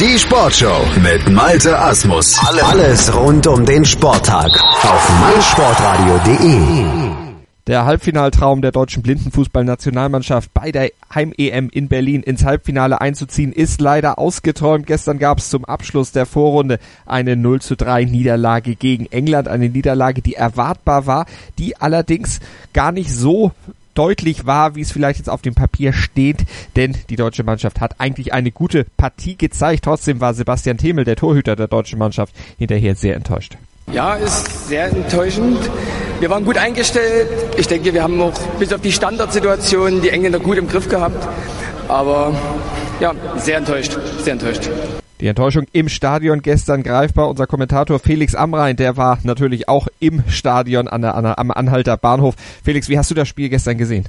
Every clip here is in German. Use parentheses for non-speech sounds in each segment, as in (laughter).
Die Sportshow mit Malte Asmus. Alles rund um den Sporttag auf meinsportradio.de. Der Halbfinaltraum der deutschen Blindenfußballnationalmannschaft bei der Heim-EM in Berlin ins Halbfinale einzuziehen ist leider ausgeträumt. Gestern gab es zum Abschluss der Vorrunde eine 0 zu 3 Niederlage gegen England. Eine Niederlage, die erwartbar war, die allerdings gar nicht so deutlich war, wie es vielleicht jetzt auf dem Papier steht, denn die deutsche Mannschaft hat eigentlich eine gute Partie gezeigt. Trotzdem war Sebastian Themel, der Torhüter der deutschen Mannschaft, hinterher sehr enttäuscht. Ja, ist sehr enttäuschend. Wir waren gut eingestellt. Ich denke, wir haben auch bis auf die Standardsituation die Engländer gut im Griff gehabt. Aber ja, sehr enttäuscht, sehr enttäuscht. Die Enttäuschung im Stadion gestern greifbar. Unser Kommentator Felix Amrein, der war natürlich auch im Stadion an der, an der, am Anhalter Bahnhof. Felix, wie hast du das Spiel gestern gesehen?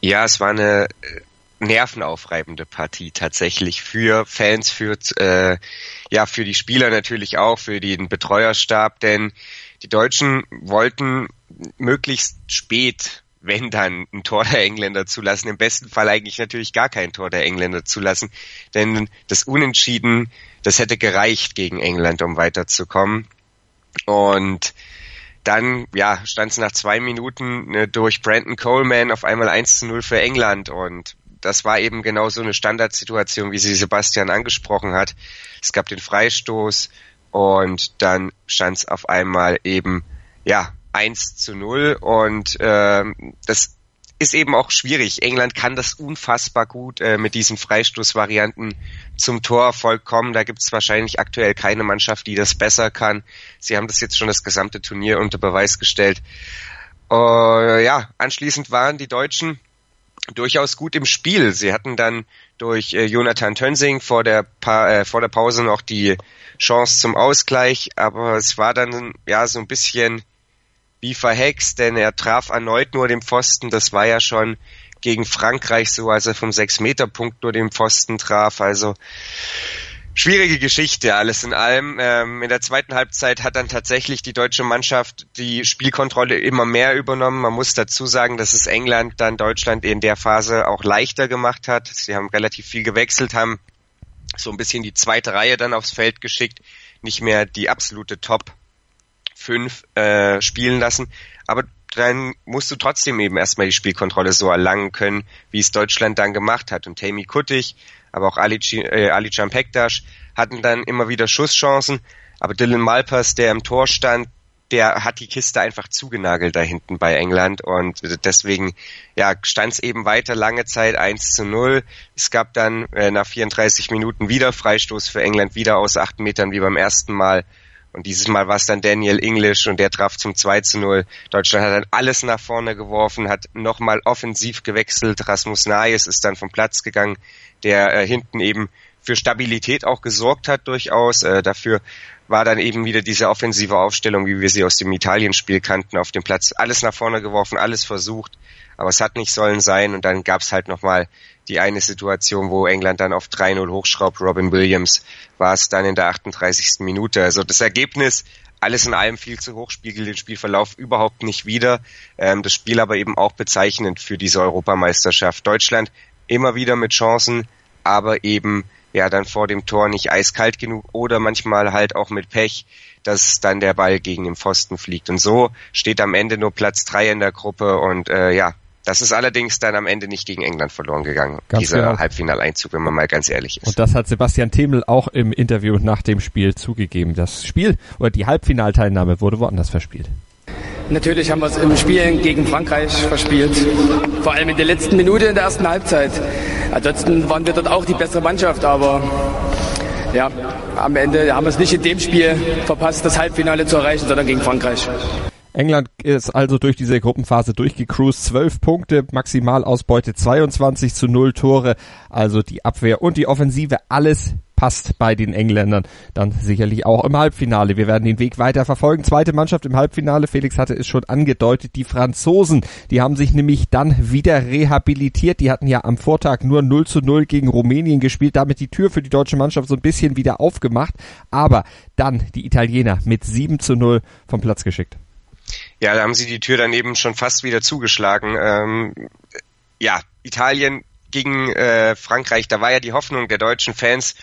Ja, es war eine äh, nervenaufreibende Partie tatsächlich für Fans, für äh, ja für die Spieler natürlich auch, für den Betreuerstab, denn die Deutschen wollten möglichst spät wenn dann ein Tor der Engländer zulassen. Im besten Fall eigentlich natürlich gar kein Tor der Engländer zulassen, denn das Unentschieden, das hätte gereicht gegen England, um weiterzukommen. Und dann, ja, stand es nach zwei Minuten ne, durch Brandon Coleman auf einmal 1 zu 0 für England und das war eben genau so eine Standardsituation, wie sie Sebastian angesprochen hat. Es gab den Freistoß und dann stand es auf einmal eben, ja, 1 zu 0 und ähm, das ist eben auch schwierig. England kann das unfassbar gut äh, mit diesen Freistoßvarianten zum Torerfolg kommen. Da gibt es wahrscheinlich aktuell keine Mannschaft, die das besser kann. Sie haben das jetzt schon das gesamte Turnier unter Beweis gestellt. Uh, ja, anschließend waren die Deutschen durchaus gut im Spiel. Sie hatten dann durch äh, Jonathan Tönsing vor der, pa äh, vor der Pause noch die Chance zum Ausgleich, aber es war dann ja so ein bisschen wie verhext, denn er traf erneut nur den Pfosten. Das war ja schon gegen Frankreich so, als er vom Sechs-Meter-Punkt nur den Pfosten traf. Also schwierige Geschichte, alles in allem. Ähm, in der zweiten Halbzeit hat dann tatsächlich die deutsche Mannschaft die Spielkontrolle immer mehr übernommen. Man muss dazu sagen, dass es England dann Deutschland in der Phase auch leichter gemacht hat. Sie haben relativ viel gewechselt, haben so ein bisschen die zweite Reihe dann aufs Feld geschickt, nicht mehr die absolute Top fünf äh, spielen lassen. Aber dann musst du trotzdem eben erstmal die Spielkontrolle so erlangen können, wie es Deutschland dann gemacht hat. Und Tammy Kuttig, aber auch Ali, äh, Ali Pektas hatten dann immer wieder Schusschancen. Aber Dylan Malpers, der im Tor stand, der hat die Kiste einfach zugenagelt da hinten bei England und deswegen ja stand es eben weiter lange Zeit 1 zu 0. Es gab dann äh, nach 34 Minuten wieder Freistoß für England, wieder aus acht Metern wie beim ersten Mal und dieses Mal war es dann Daniel English und der traf zum 2 zu 0. Deutschland hat dann alles nach vorne geworfen, hat nochmal offensiv gewechselt. Rasmus Nayes ist dann vom Platz gegangen, der äh, hinten eben für Stabilität auch gesorgt hat durchaus. Äh, dafür war dann eben wieder diese offensive Aufstellung, wie wir sie aus dem Italienspiel kannten, auf dem Platz. Alles nach vorne geworfen, alles versucht, aber es hat nicht sollen sein. Und dann gab es halt nochmal die eine Situation, wo England dann auf 3-0 hochschraubt. Robin Williams war es dann in der 38. Minute. Also das Ergebnis, alles in allem viel zu hoch, spiegelt den Spielverlauf überhaupt nicht wider. Ähm, das Spiel aber eben auch bezeichnend für diese Europameisterschaft. Deutschland immer wieder mit Chancen, aber eben ja dann vor dem Tor nicht eiskalt genug oder manchmal halt auch mit Pech, dass dann der Ball gegen den Pfosten fliegt. Und so steht am Ende nur Platz drei in der Gruppe und äh, ja, das ist allerdings dann am Ende nicht gegen England verloren gegangen, ganz dieser genau. Halbfinaleinzug, wenn man mal ganz ehrlich ist. Und das hat Sebastian Themel auch im Interview nach dem Spiel zugegeben. Das Spiel oder die Halbfinalteilnahme wurde woanders verspielt. Natürlich haben wir es im Spiel gegen Frankreich verspielt. Vor allem in der letzten Minute in der ersten Halbzeit. Ansonsten waren wir dort auch die bessere Mannschaft, aber ja, am Ende haben wir es nicht in dem Spiel verpasst, das Halbfinale zu erreichen, sondern gegen Frankreich. England ist also durch diese Gruppenphase durchgecruised. 12 Punkte, Maximalausbeute 22 zu 0 Tore. Also die Abwehr und die Offensive, alles passt bei den Engländern. Dann sicherlich auch im Halbfinale. Wir werden den Weg weiter verfolgen. Zweite Mannschaft im Halbfinale. Felix hatte es schon angedeutet. Die Franzosen, die haben sich nämlich dann wieder rehabilitiert. Die hatten ja am Vortag nur 0 zu 0 gegen Rumänien gespielt. Damit die Tür für die deutsche Mannschaft so ein bisschen wieder aufgemacht. Aber dann die Italiener mit 7 zu 0 vom Platz geschickt. Ja, da haben sie die Tür dann eben schon fast wieder zugeschlagen. Ähm, ja, Italien gegen äh, Frankreich, da war ja die Hoffnung der deutschen Fans,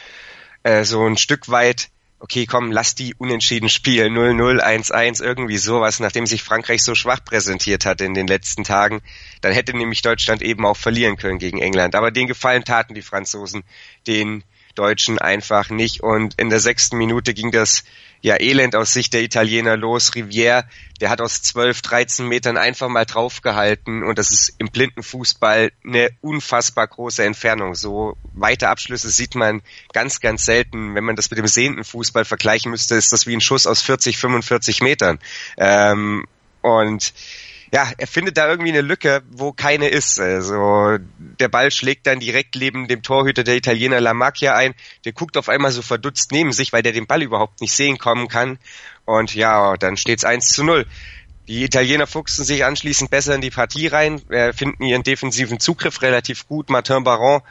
äh, so ein Stück weit okay, komm, lass die unentschieden spielen, 0-0, 1-1, irgendwie sowas, nachdem sich Frankreich so schwach präsentiert hat in den letzten Tagen, dann hätte nämlich Deutschland eben auch verlieren können gegen England. Aber den Gefallen taten die Franzosen den Deutschen einfach nicht. Und in der sechsten Minute ging das ja elend aus Sicht der Italiener los. Rivière, der hat aus 12, 13 Metern einfach mal draufgehalten und das ist im blinden Fußball eine unfassbar große Entfernung. So weite Abschlüsse sieht man ganz, ganz selten. Wenn man das mit dem sehenden Fußball vergleichen müsste, ist das wie ein Schuss aus 40, 45 Metern. Ähm, und ja, er findet da irgendwie eine Lücke, wo keine ist. Also der Ball schlägt dann direkt neben dem Torhüter der Italiener La Macchia ein. Der guckt auf einmal so verdutzt neben sich, weil der den Ball überhaupt nicht sehen kommen kann. Und ja, dann steht's 1 zu 0. Die Italiener fuchsen sich anschließend besser in die Partie rein, äh, finden ihren defensiven Zugriff relativ gut. Martin Baron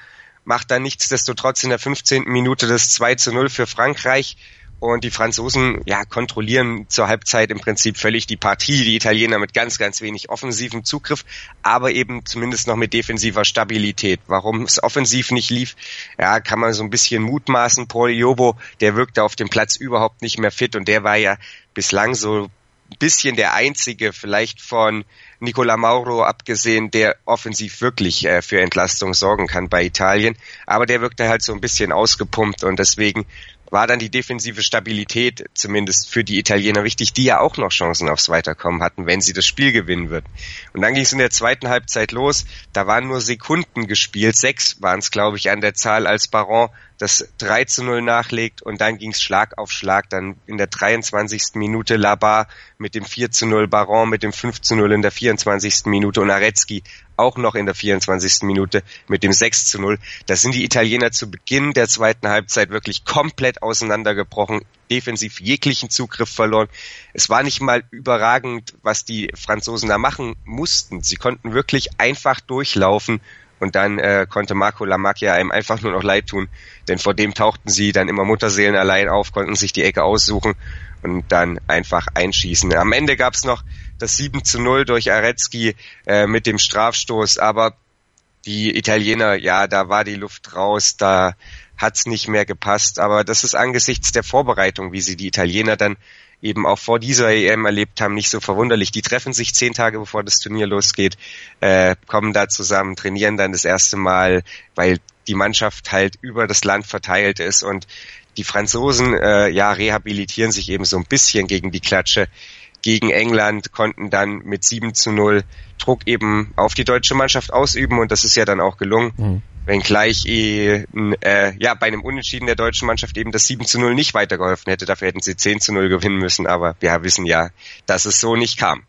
macht dann nichtsdestotrotz in der 15. Minute das 2 zu 0 für Frankreich. Und die Franzosen ja, kontrollieren zur Halbzeit im Prinzip völlig die Partie. Die Italiener mit ganz, ganz wenig offensivem Zugriff, aber eben zumindest noch mit defensiver Stabilität. Warum es offensiv nicht lief, ja, kann man so ein bisschen mutmaßen. Paul Iobo, der wirkte auf dem Platz überhaupt nicht mehr fit und der war ja bislang so ein bisschen der einzige, vielleicht von Nicola Mauro abgesehen, der offensiv wirklich äh, für Entlastung sorgen kann bei Italien. Aber der wirkte halt so ein bisschen ausgepumpt und deswegen war dann die defensive Stabilität zumindest für die Italiener wichtig, die ja auch noch Chancen aufs Weiterkommen hatten, wenn sie das Spiel gewinnen würden. Und dann ging es in der zweiten Halbzeit los. Da waren nur Sekunden gespielt. Sechs waren es, glaube ich, an der Zahl, als Baron das 3 zu 0 nachlegt und dann ging es Schlag auf Schlag. Dann in der 23. Minute Labar mit dem 4 zu 0, Baron mit dem 5 zu 0 in der 24. Minute und Aretzky auch noch in der 24. Minute mit dem 6 zu 0. Da sind die Italiener zu Beginn der zweiten Halbzeit wirklich komplett auseinandergebrochen, defensiv jeglichen Zugriff verloren. Es war nicht mal überragend, was die Franzosen da machen mussten. Sie konnten wirklich einfach durchlaufen und dann äh, konnte Marco Lamacchia einem einfach nur noch leid tun, denn vor dem tauchten sie dann immer Mutterseelen allein auf, konnten sich die Ecke aussuchen und dann einfach einschießen. Am Ende gab's noch das 7 zu 0 durch Aretzky äh, mit dem Strafstoß, aber die Italiener, ja, da war die Luft raus, da hat's nicht mehr gepasst, aber das ist angesichts der Vorbereitung, wie sie die Italiener dann eben auch vor dieser EM erlebt haben, nicht so verwunderlich. Die treffen sich zehn Tage bevor das Turnier losgeht, äh, kommen da zusammen, trainieren dann das erste Mal, weil die Mannschaft halt über das Land verteilt ist und die Franzosen äh, ja rehabilitieren sich eben so ein bisschen gegen die Klatsche gegen England, konnten dann mit 7 zu 0 Druck eben auf die deutsche Mannschaft ausüben und das ist ja dann auch gelungen. Mhm. Wenngleich eh, äh, ja, bei einem Unentschieden der deutschen Mannschaft eben das 7 zu 0 nicht weitergeholfen hätte. Dafür hätten sie 10 zu 0 gewinnen müssen, aber wir wissen ja, dass es so nicht kam.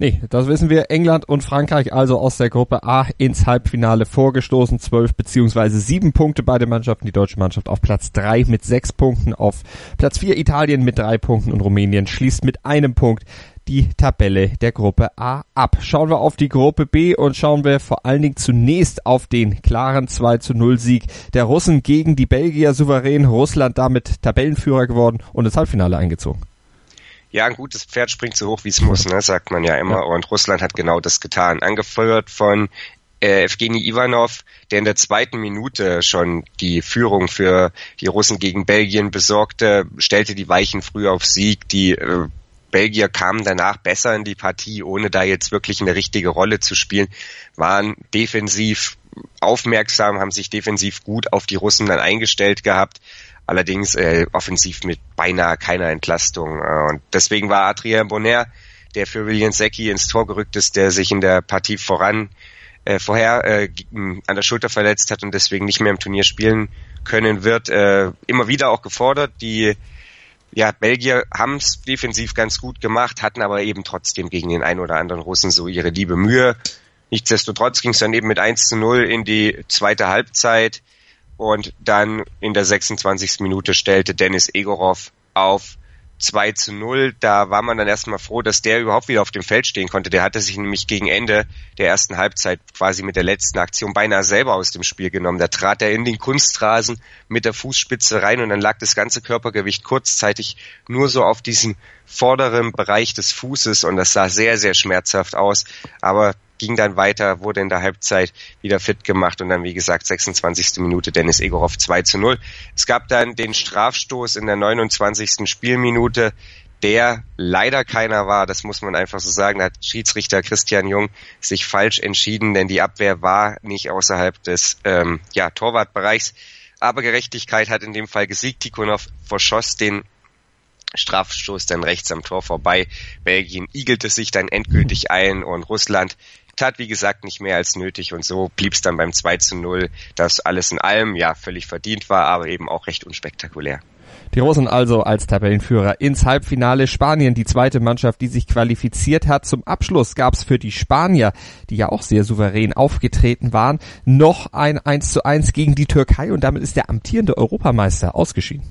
Nee, das wissen wir. England und Frankreich also aus der Gruppe A ins Halbfinale vorgestoßen. Zwölf beziehungsweise sieben Punkte beide Mannschaften. Die deutsche Mannschaft auf Platz drei mit sechs Punkten. Auf Platz vier Italien mit drei Punkten und Rumänien schließt mit einem Punkt die Tabelle der Gruppe A ab. Schauen wir auf die Gruppe B und schauen wir vor allen Dingen zunächst auf den klaren 2 zu 0 Sieg der Russen gegen die Belgier souverän. Russland damit Tabellenführer geworden und ins Halbfinale eingezogen. Ja, ein gutes Pferd springt so hoch, wie es muss, ne, sagt man ja immer. Und Russland hat genau das getan. Angefeuert von äh, Evgeny Ivanov, der in der zweiten Minute schon die Führung für die Russen gegen Belgien besorgte, stellte die Weichen früh auf Sieg. Die äh, Belgier kamen danach besser in die Partie, ohne da jetzt wirklich eine richtige Rolle zu spielen, waren defensiv aufmerksam, haben sich defensiv gut auf die Russen dann eingestellt gehabt, allerdings äh, offensiv mit beinahe keiner Entlastung. Äh, und deswegen war Adrien Bonner, der für William Secchi ins Tor gerückt ist, der sich in der Partie voran äh, vorher äh, an der Schulter verletzt hat und deswegen nicht mehr im Turnier spielen können wird, äh, immer wieder auch gefordert. Die ja, Belgier haben es defensiv ganz gut gemacht, hatten aber eben trotzdem gegen den einen oder anderen Russen so ihre liebe Mühe. Nichtsdestotrotz ging es dann eben mit 1 zu 0 in die zweite Halbzeit und dann in der 26. Minute stellte Dennis Egorov auf 2 zu 0. Da war man dann erstmal froh, dass der überhaupt wieder auf dem Feld stehen konnte. Der hatte sich nämlich gegen Ende der ersten Halbzeit quasi mit der letzten Aktion beinahe selber aus dem Spiel genommen. Da trat er in den Kunstrasen mit der Fußspitze rein und dann lag das ganze Körpergewicht kurzzeitig nur so auf diesem vorderen Bereich des Fußes und das sah sehr, sehr schmerzhaft aus. Aber ging dann weiter, wurde in der Halbzeit wieder fit gemacht und dann, wie gesagt, 26. Minute Dennis Egorov 2 zu 0. Es gab dann den Strafstoß in der 29. Spielminute, der leider keiner war, das muss man einfach so sagen. Da hat Schiedsrichter Christian Jung sich falsch entschieden, denn die Abwehr war nicht außerhalb des ähm, ja, Torwartbereichs. Aber Gerechtigkeit hat in dem Fall gesiegt. Tikhonov verschoss den Strafstoß dann rechts am Tor vorbei. Belgien igelte sich dann endgültig ein und Russland tat, wie gesagt, nicht mehr als nötig und so blieb es dann beim 2 zu 0, das alles in allem ja völlig verdient war, aber eben auch recht unspektakulär. Die Russen also als Tabellenführer ins Halbfinale. Spanien, die zweite Mannschaft, die sich qualifiziert hat. Zum Abschluss gab es für die Spanier, die ja auch sehr souverän aufgetreten waren, noch ein 1 zu 1 gegen die Türkei und damit ist der amtierende Europameister ausgeschieden.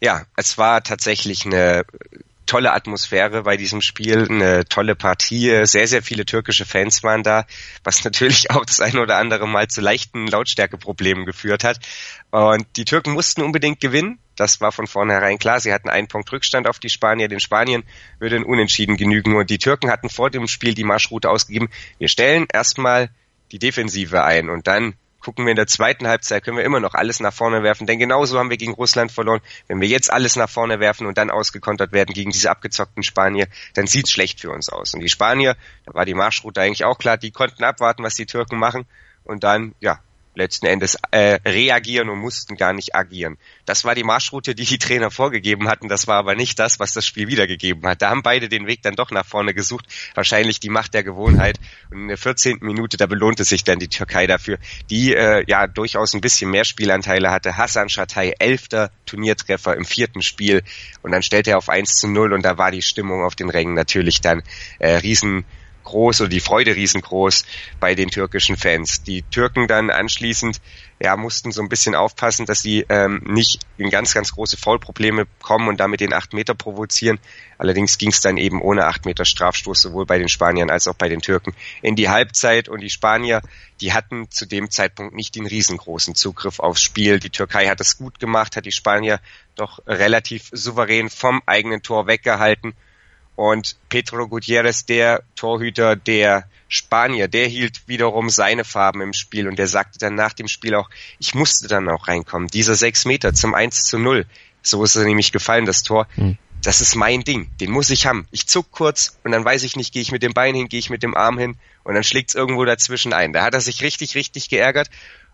Ja, es war tatsächlich eine tolle Atmosphäre bei diesem Spiel, eine tolle Partie. Sehr, sehr viele türkische Fans waren da, was natürlich (laughs) auch das eine oder andere Mal zu leichten Lautstärkeproblemen geführt hat. Und die Türken mussten unbedingt gewinnen. Das war von vornherein klar. Sie hatten einen Punkt Rückstand auf die Spanier. Den Spanien würde ein Unentschieden genügen. Nur die Türken hatten vor dem Spiel die Marschroute ausgegeben. Wir stellen erstmal die Defensive ein und dann gucken wir in der zweiten Halbzeit, können wir immer noch alles nach vorne werfen, denn genauso haben wir gegen Russland verloren. Wenn wir jetzt alles nach vorne werfen und dann ausgekontert werden gegen diese abgezockten Spanier, dann sieht's schlecht für uns aus. Und die Spanier, da war die Marschroute eigentlich auch klar, die konnten abwarten, was die Türken machen und dann, ja, letzten Endes äh, reagieren und mussten gar nicht agieren. Das war die Marschroute, die die Trainer vorgegeben hatten. Das war aber nicht das, was das Spiel wiedergegeben hat. Da haben beide den Weg dann doch nach vorne gesucht. Wahrscheinlich die Macht der Gewohnheit. Und in der 14. Minute, da belohnte sich dann die Türkei dafür, die äh, ja durchaus ein bisschen mehr Spielanteile hatte. Hassan Schatay, elfter Turniertreffer im vierten Spiel. Und dann stellte er auf 1 zu 0 und da war die Stimmung auf den Rängen natürlich dann äh, riesen groß oder die Freude riesengroß bei den türkischen Fans. Die Türken dann anschließend ja mussten so ein bisschen aufpassen, dass sie ähm, nicht in ganz ganz große Foulprobleme kommen und damit den acht Meter provozieren. Allerdings ging es dann eben ohne acht Meter Strafstoß sowohl bei den Spaniern als auch bei den Türken in die Halbzeit und die Spanier, die hatten zu dem Zeitpunkt nicht den riesengroßen Zugriff aufs Spiel. Die Türkei hat es gut gemacht, hat die Spanier doch relativ souverän vom eigenen Tor weggehalten und Pedro Gutierrez, der Torhüter der Spanier, der hielt wiederum seine Farben im Spiel und der sagte dann nach dem Spiel auch, ich musste dann auch reinkommen. Dieser sechs Meter zum 1 zu 0, so ist er nämlich gefallen, das Tor. Hm. Das ist mein Ding, den muss ich haben. Ich zuck kurz und dann weiß ich nicht, gehe ich mit dem Bein hin, gehe ich mit dem Arm hin und dann schlägt's irgendwo dazwischen ein. Da hat er sich richtig, richtig geärgert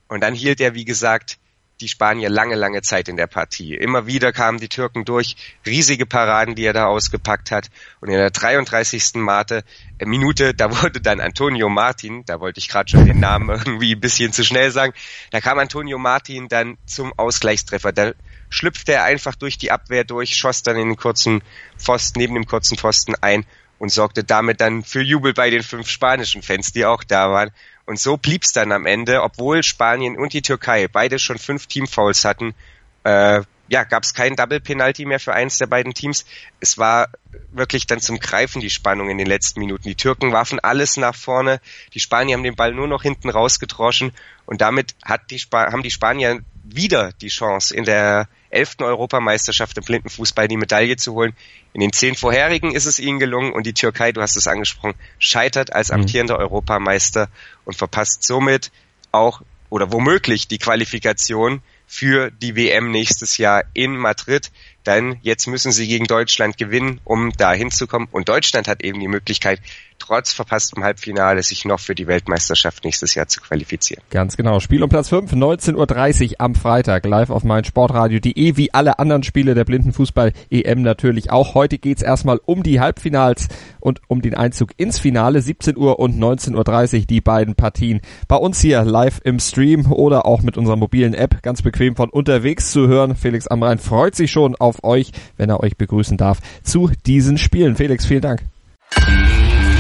und dann hielt er, wie gesagt, die Spanier lange, lange Zeit in der Partie. Immer wieder kamen die Türken durch, riesige Paraden, die er da ausgepackt hat. Und in der 33. Mate, äh, Minute, da wurde dann Antonio Martin, da wollte ich gerade schon den Namen (laughs) irgendwie ein bisschen zu schnell sagen, da kam Antonio Martin dann zum Ausgleichstreffer. Da schlüpfte er einfach durch die Abwehr durch, schoss dann in den kurzen Pfosten, neben dem kurzen Pfosten ein und sorgte damit dann für Jubel bei den fünf spanischen Fans, die auch da waren. Und so blieb's dann am Ende, obwohl Spanien und die Türkei beide schon fünf Teamfouls hatten, äh, ja, gab es kein Double Penalty mehr für eins der beiden Teams. Es war wirklich dann zum Greifen die Spannung in den letzten Minuten. Die Türken warfen alles nach vorne, die Spanier haben den Ball nur noch hinten rausgedroschen und damit hat die haben die Spanier wieder die Chance in der elften Europameisterschaft im Blindenfußball die Medaille zu holen. In den zehn vorherigen ist es ihnen gelungen und die Türkei, du hast es angesprochen, scheitert als mhm. amtierender mhm. Europameister und verpasst somit auch oder womöglich die Qualifikation für die WM nächstes Jahr in Madrid. Denn jetzt müssen sie gegen Deutschland gewinnen, um da hinzukommen. Und Deutschland hat eben die Möglichkeit, trotz verpasstem Halbfinale sich noch für die Weltmeisterschaft nächstes Jahr zu qualifizieren. Ganz genau. Spiel um Platz 5, 19.30 Uhr am Freitag, live auf meinsportradio.de, wie alle anderen Spiele der Blindenfußball-EM natürlich auch. Heute geht's erstmal um die Halbfinals und um den Einzug ins Finale, 17 Uhr und 19.30 Uhr, die beiden Partien. Bei uns hier live im Stream oder auch mit unserer mobilen App, ganz bequem von unterwegs zu hören. Felix Amrein freut sich schon auf euch, wenn er euch begrüßen darf zu diesen Spielen. Felix, vielen Dank